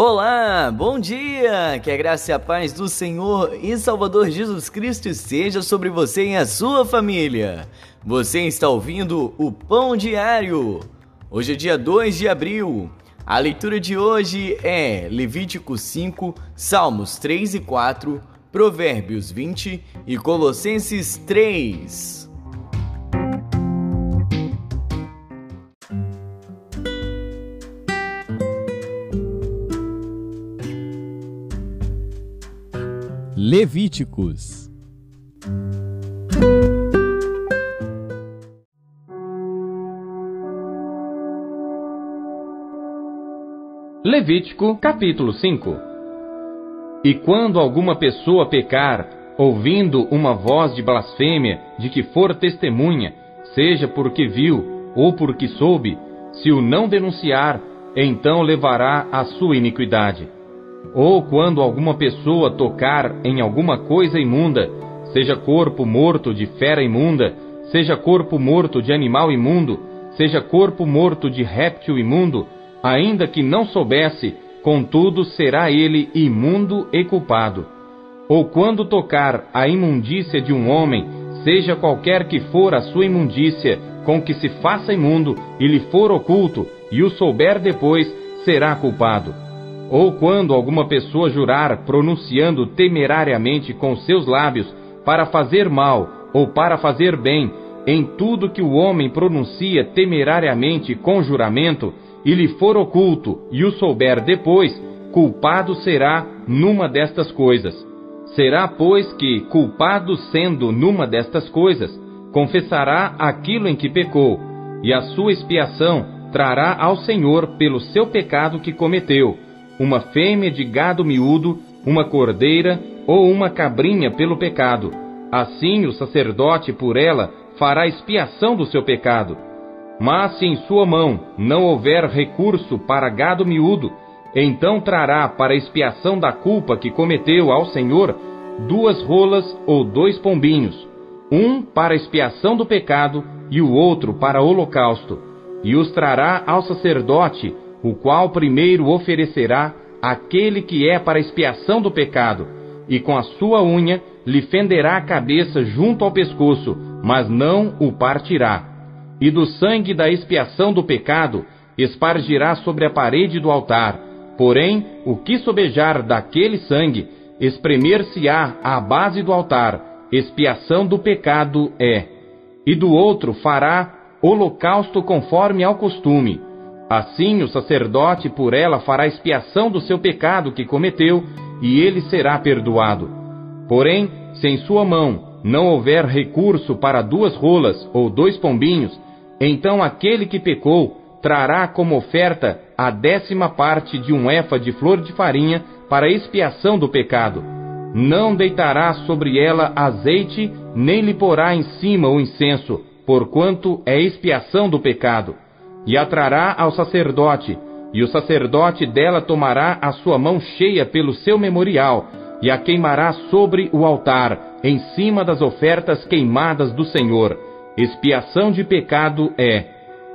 Olá, bom dia! Que a graça e a paz do Senhor e Salvador Jesus Cristo esteja sobre você e a sua família. Você está ouvindo o Pão Diário. Hoje é dia 2 de abril. A leitura de hoje é Levítico 5, Salmos 3 e 4, Provérbios 20 e Colossenses 3. Levíticos. Levítico capítulo 5 E quando alguma pessoa pecar, ouvindo uma voz de blasfêmia de que for testemunha, seja porque viu ou porque soube, se o não denunciar, então levará a sua iniquidade ou quando alguma pessoa tocar em alguma coisa imunda, seja corpo morto de fera imunda, seja corpo morto de animal imundo, seja corpo morto de réptil imundo, ainda que não soubesse, contudo será ele imundo e culpado. Ou quando tocar a imundícia de um homem, seja qualquer que for a sua imundícia, com que se faça imundo e lhe for oculto, e o souber depois, será culpado ou quando alguma pessoa jurar pronunciando temerariamente com seus lábios para fazer mal ou para fazer bem, em tudo que o homem pronuncia temerariamente com juramento, e lhe for oculto e o souber depois, culpado será numa destas coisas. Será, pois, que, culpado sendo numa destas coisas, confessará aquilo em que pecou, e a sua expiação trará ao Senhor pelo seu pecado que cometeu uma fêmea de gado miúdo, uma cordeira ou uma cabrinha pelo pecado. Assim o sacerdote por ela fará expiação do seu pecado. Mas se em sua mão não houver recurso para gado miúdo, então trará para expiação da culpa que cometeu ao Senhor duas rolas ou dois pombinhos, um para expiação do pecado e o outro para holocausto, e os trará ao sacerdote o qual primeiro oferecerá aquele que é para expiação do pecado, e com a sua unha lhe fenderá a cabeça junto ao pescoço, mas não o partirá. E do sangue da expiação do pecado espargirá sobre a parede do altar. Porém, o que sobejar daquele sangue, espremer-se-á à base do altar, expiação do pecado é. E do outro fará holocausto conforme ao costume Assim o sacerdote por ela fará expiação do seu pecado que cometeu, e ele será perdoado. Porém, se em sua mão não houver recurso para duas rolas ou dois pombinhos, então aquele que pecou trará como oferta a décima parte de um efa de flor de farinha para expiação do pecado. Não deitará sobre ela azeite, nem lhe porá em cima o incenso, porquanto é expiação do pecado e a trará ao sacerdote, e o sacerdote dela tomará a sua mão cheia pelo seu memorial, e a queimará sobre o altar, em cima das ofertas queimadas do Senhor. Expiação de pecado é.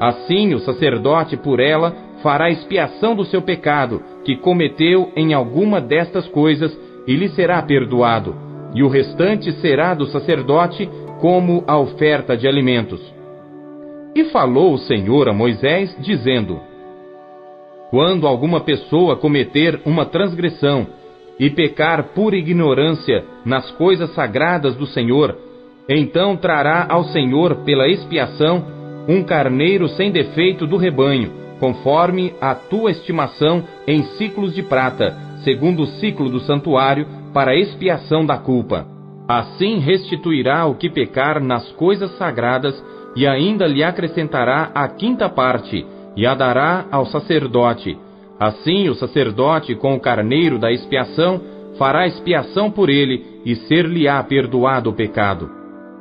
Assim o sacerdote por ela fará expiação do seu pecado, que cometeu em alguma destas coisas, e lhe será perdoado, e o restante será do sacerdote como a oferta de alimentos. E falou o Senhor a Moisés, dizendo: Quando alguma pessoa cometer uma transgressão e pecar por ignorância nas coisas sagradas do Senhor, então trará ao Senhor pela expiação um carneiro sem defeito do rebanho, conforme a tua estimação em ciclos de prata, segundo o ciclo do santuário, para expiação da culpa. Assim restituirá o que pecar nas coisas sagradas e ainda lhe acrescentará a quinta parte, e a dará ao sacerdote. Assim o sacerdote, com o carneiro da expiação, fará expiação por ele, e ser-lhe-á perdoado o pecado.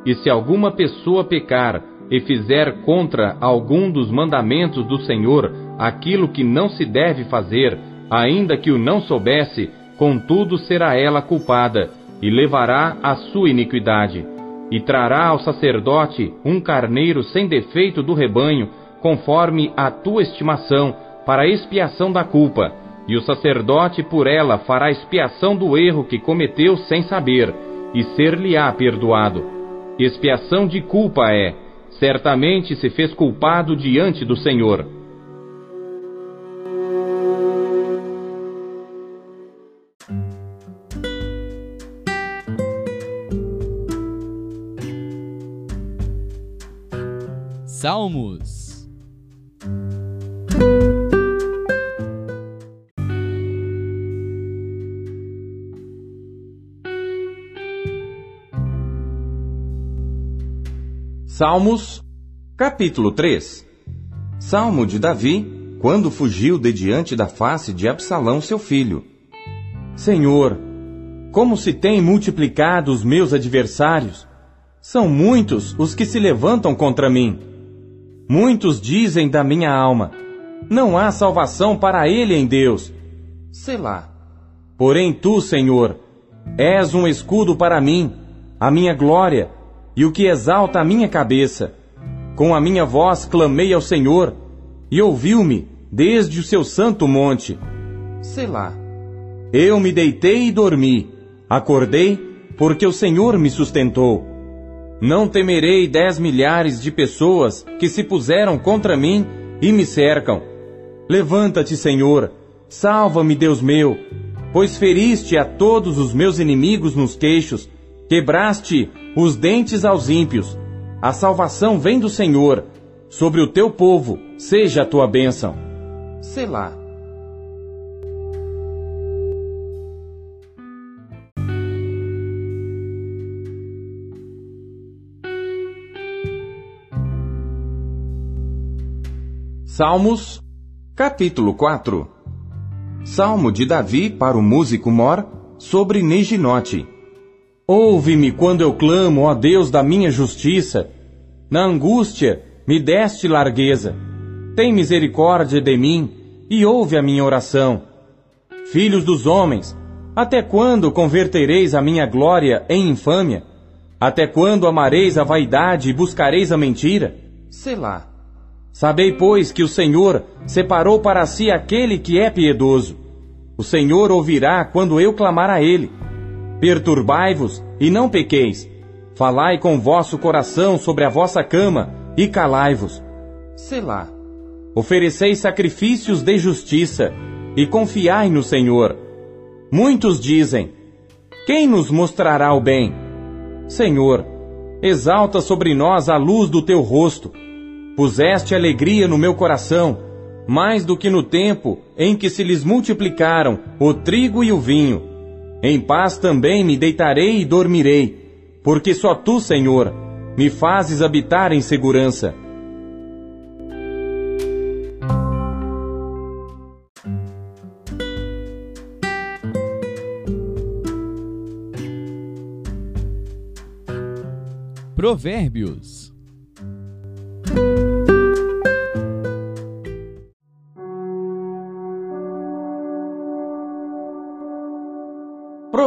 E se alguma pessoa pecar e fizer contra algum dos mandamentos do Senhor aquilo que não se deve fazer, ainda que o não soubesse, contudo será ela culpada, e levará a sua iniquidade e trará ao sacerdote um carneiro sem defeito do rebanho, conforme a tua estimação, para expiação da culpa, e o sacerdote por ela fará expiação do erro que cometeu sem saber, e ser-lhe-á perdoado. Expiação de culpa é, certamente se fez culpado diante do Senhor. Salmos. Salmos, capítulo 3 Salmo de Davi, quando fugiu de diante da face de Absalão, seu filho. Senhor, como se têm multiplicado os meus adversários! São muitos os que se levantam contra mim. Muitos dizem da minha alma: Não há salvação para ele em Deus. Selá. Porém tu, Senhor, és um escudo para mim, a minha glória e o que exalta a minha cabeça. Com a minha voz clamei ao Senhor, e ouviu-me desde o seu santo monte. Selá. Eu me deitei e dormi, acordei, porque o Senhor me sustentou. Não temerei dez milhares de pessoas que se puseram contra mim e me cercam. Levanta-te, Senhor, salva-me, Deus meu, pois feriste a todos os meus inimigos nos queixos, quebraste os dentes aos ímpios. A salvação vem do Senhor. Sobre o teu povo seja a tua bênção. Selá. Salmos, capítulo 4 Salmo de Davi para o músico Mor sobre Neginote. Ouve-me quando eu clamo, ó Deus da minha justiça. Na angústia me deste largueza. Tem misericórdia de mim e ouve a minha oração. Filhos dos homens, até quando convertereis a minha glória em infâmia? Até quando amareis a vaidade e buscareis a mentira? Selá. Sabei, pois, que o Senhor separou para si aquele que é piedoso. O Senhor ouvirá quando eu clamar a ele. Perturbai-vos e não pequeis. Falai com vosso coração sobre a vossa cama e calai-vos. Selá. Ofereceis sacrifícios de justiça e confiai no Senhor. Muitos dizem: Quem nos mostrará o bem? Senhor, exalta sobre nós a luz do teu rosto. Puseste alegria no meu coração, mais do que no tempo em que se lhes multiplicaram o trigo e o vinho em paz também me deitarei e dormirei, porque só tu, Senhor, me fazes habitar em segurança. Provérbios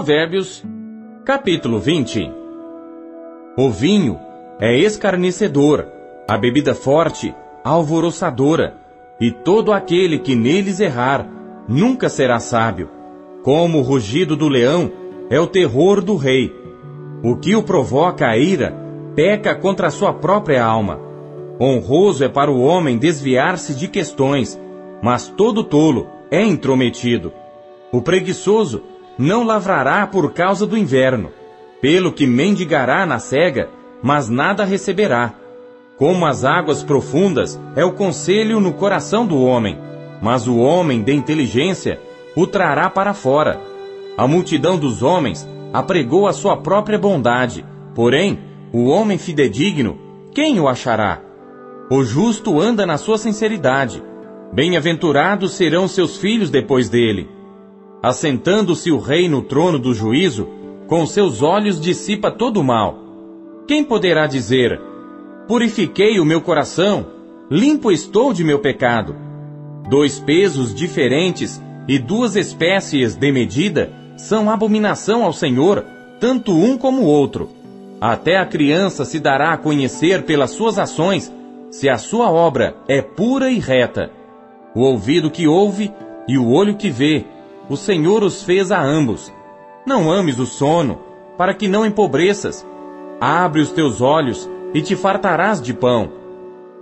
Provérbios, capítulo 20 O vinho é escarnecedor, a bebida forte, alvoroçadora, e todo aquele que neles errar nunca será sábio. Como o rugido do leão é o terror do rei. O que o provoca a ira peca contra a sua própria alma. Honroso é para o homem desviar-se de questões, mas todo tolo é intrometido. O preguiçoso não lavrará por causa do inverno, pelo que mendigará na cega, mas nada receberá. Como as águas profundas é o conselho no coração do homem, mas o homem de inteligência o trará para fora. A multidão dos homens apregou a sua própria bondade, porém, o homem fidedigno, quem o achará? O justo anda na sua sinceridade. Bem-aventurados serão seus filhos depois dele. Assentando-se o rei no trono do juízo, com seus olhos dissipa todo o mal. Quem poderá dizer: Purifiquei o meu coração, limpo estou de meu pecado? Dois pesos diferentes e duas espécies de medida são abominação ao Senhor, tanto um como o outro. Até a criança se dará a conhecer pelas suas ações, se a sua obra é pura e reta. O ouvido que ouve e o olho que vê, o Senhor os fez a ambos. Não ames o sono, para que não empobreças. Abre os teus olhos e te fartarás de pão.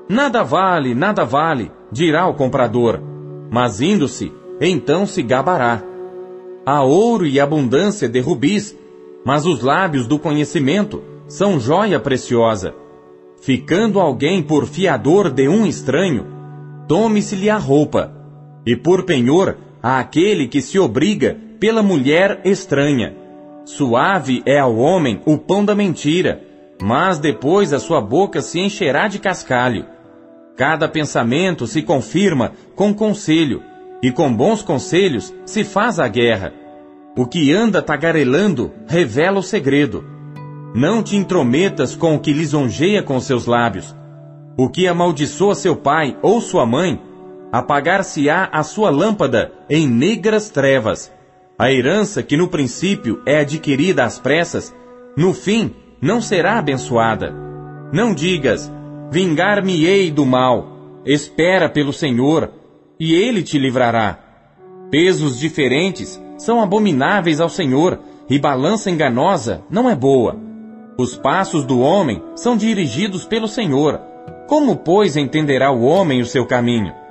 Nada vale, nada vale, dirá o comprador, mas indo-se, então se gabará. Há ouro e abundância de rubis, mas os lábios do conhecimento são joia preciosa. Ficando alguém por fiador de um estranho, tome-se-lhe a roupa, e por penhor a aquele que se obriga pela mulher estranha. Suave é ao homem o pão da mentira, mas depois a sua boca se encherá de cascalho. Cada pensamento se confirma com conselho, e com bons conselhos se faz a guerra. O que anda tagarelando revela o segredo. Não te intrometas com o que lisonjeia com seus lábios. O que amaldiçoa seu pai ou sua mãe, apagar-se-á a sua lâmpada em negras trevas. A herança que no princípio é adquirida às pressas, no fim não será abençoada. Não digas, vingar-me-ei do mal, espera pelo Senhor, e ele te livrará. Pesos diferentes são abomináveis ao Senhor, e balança enganosa não é boa. Os passos do homem são dirigidos pelo Senhor. Como, pois, entenderá o homem o seu caminho?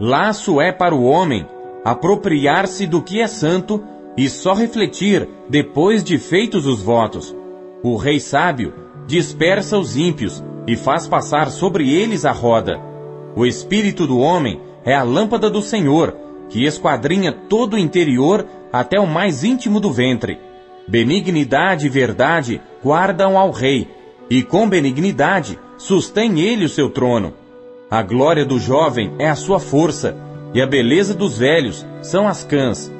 Laço é para o homem apropriar-se do que é santo e só refletir depois de feitos os votos. O rei sábio dispersa os ímpios e faz passar sobre eles a roda. O espírito do homem é a lâmpada do Senhor, que esquadrinha todo o interior até o mais íntimo do ventre. Benignidade e verdade guardam ao rei, e com benignidade sustém ele o seu trono. A glória do jovem é a sua força, e a beleza dos velhos são as cãs.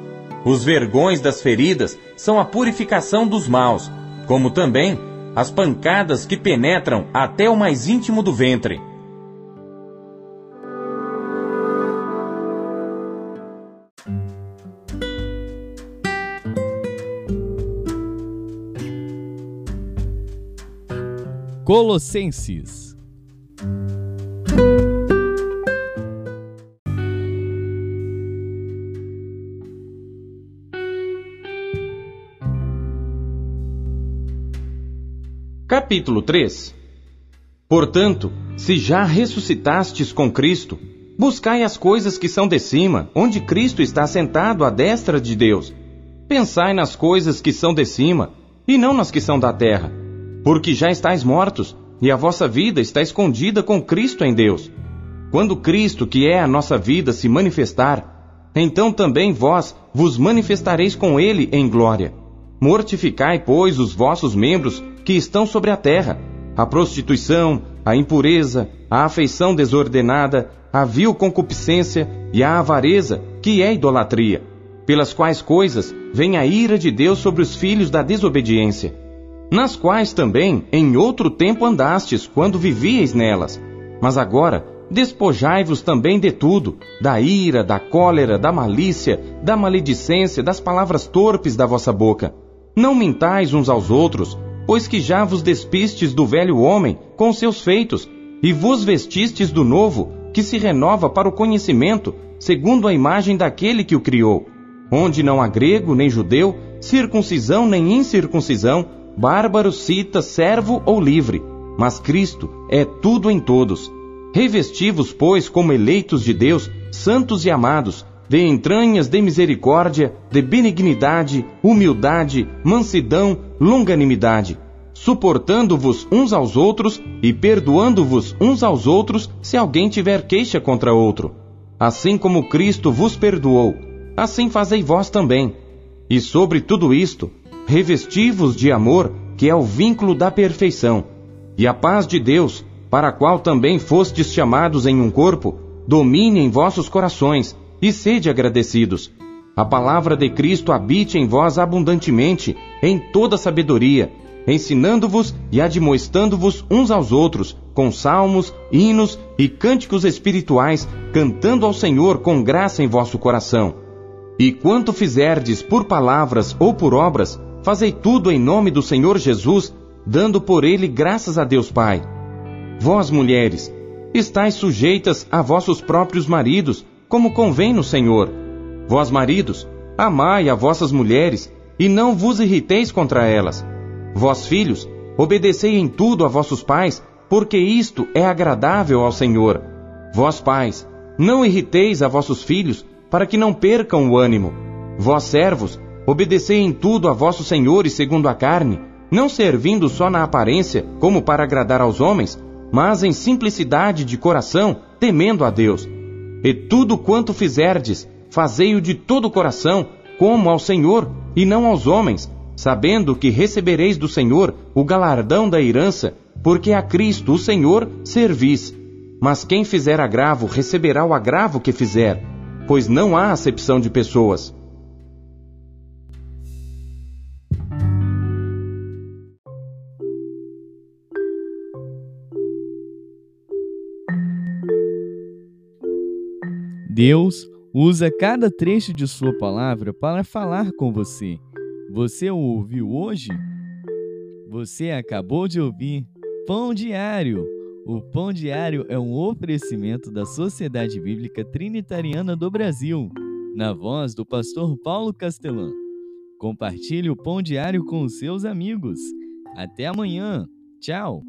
Os vergões das feridas são a purificação dos maus, como também as pancadas que penetram até o mais íntimo do ventre. Colossenses Capítulo 3 Portanto, se já ressuscitastes com Cristo, buscai as coisas que são de cima, onde Cristo está sentado à destra de Deus. Pensai nas coisas que são de cima, e não nas que são da terra porque já estáis mortos, e a vossa vida está escondida com Cristo em Deus. Quando Cristo, que é a nossa vida, se manifestar, então também vós vos manifestareis com ele em glória. Mortificai, pois, os vossos membros que estão sobre a terra: a prostituição, a impureza, a afeição desordenada, a vil concupiscência e a avareza, que é idolatria, pelas quais coisas vem a ira de Deus sobre os filhos da desobediência nas quais também em outro tempo andastes, quando vivíeis nelas. Mas agora despojai-vos também de tudo, da ira, da cólera, da malícia, da maledicência, das palavras torpes da vossa boca. Não mintais uns aos outros, pois que já vos despistes do velho homem com seus feitos, e vos vestistes do novo, que se renova para o conhecimento, segundo a imagem daquele que o criou, onde não há grego nem judeu, circuncisão nem incircuncisão, bárbaro, cita, servo ou livre, mas Cristo é tudo em todos. Revestivos, pois, como eleitos de Deus, santos e amados, de entranhas de misericórdia, de benignidade, humildade, mansidão, longanimidade, suportando-vos uns aos outros e perdoando-vos uns aos outros se alguém tiver queixa contra outro. Assim como Cristo vos perdoou, assim fazei vós também. E sobre tudo isto, revestivos de amor, que é o vínculo da perfeição, e a paz de Deus, para a qual também fostes chamados em um corpo, domine em vossos corações, e sede agradecidos. A palavra de Cristo habite em vós abundantemente, em toda sabedoria, ensinando-vos e admoestando-vos uns aos outros, com salmos, hinos e cânticos espirituais, cantando ao Senhor com graça em vosso coração. E quanto fizerdes por palavras ou por obras, Fazei tudo em nome do Senhor Jesus, dando por ele graças a Deus Pai. Vós, mulheres, estáis sujeitas a vossos próprios maridos, como convém no Senhor. Vós, maridos, amai a vossas mulheres, e não vos irriteis contra elas. Vós, filhos, obedecei em tudo a vossos pais, porque isto é agradável ao Senhor. Vós, pais, não irriteis a vossos filhos, para que não percam o ânimo. Vós, servos, obedecei em tudo a vossos senhores segundo a carne, não servindo só na aparência, como para agradar aos homens, mas em simplicidade de coração, temendo a Deus. E tudo quanto fizerdes, fazei-o de todo o coração, como ao Senhor e não aos homens, sabendo que recebereis do Senhor o galardão da herança, porque a Cristo, o Senhor, servis. Mas quem fizer agravo receberá o agravo que fizer, pois não há acepção de pessoas. Deus usa cada trecho de Sua palavra para falar com você. Você o ouviu hoje? Você acabou de ouvir Pão Diário. O Pão Diário é um oferecimento da Sociedade Bíblica Trinitariana do Brasil, na voz do pastor Paulo Castelã. Compartilhe o Pão Diário com os seus amigos. Até amanhã. Tchau.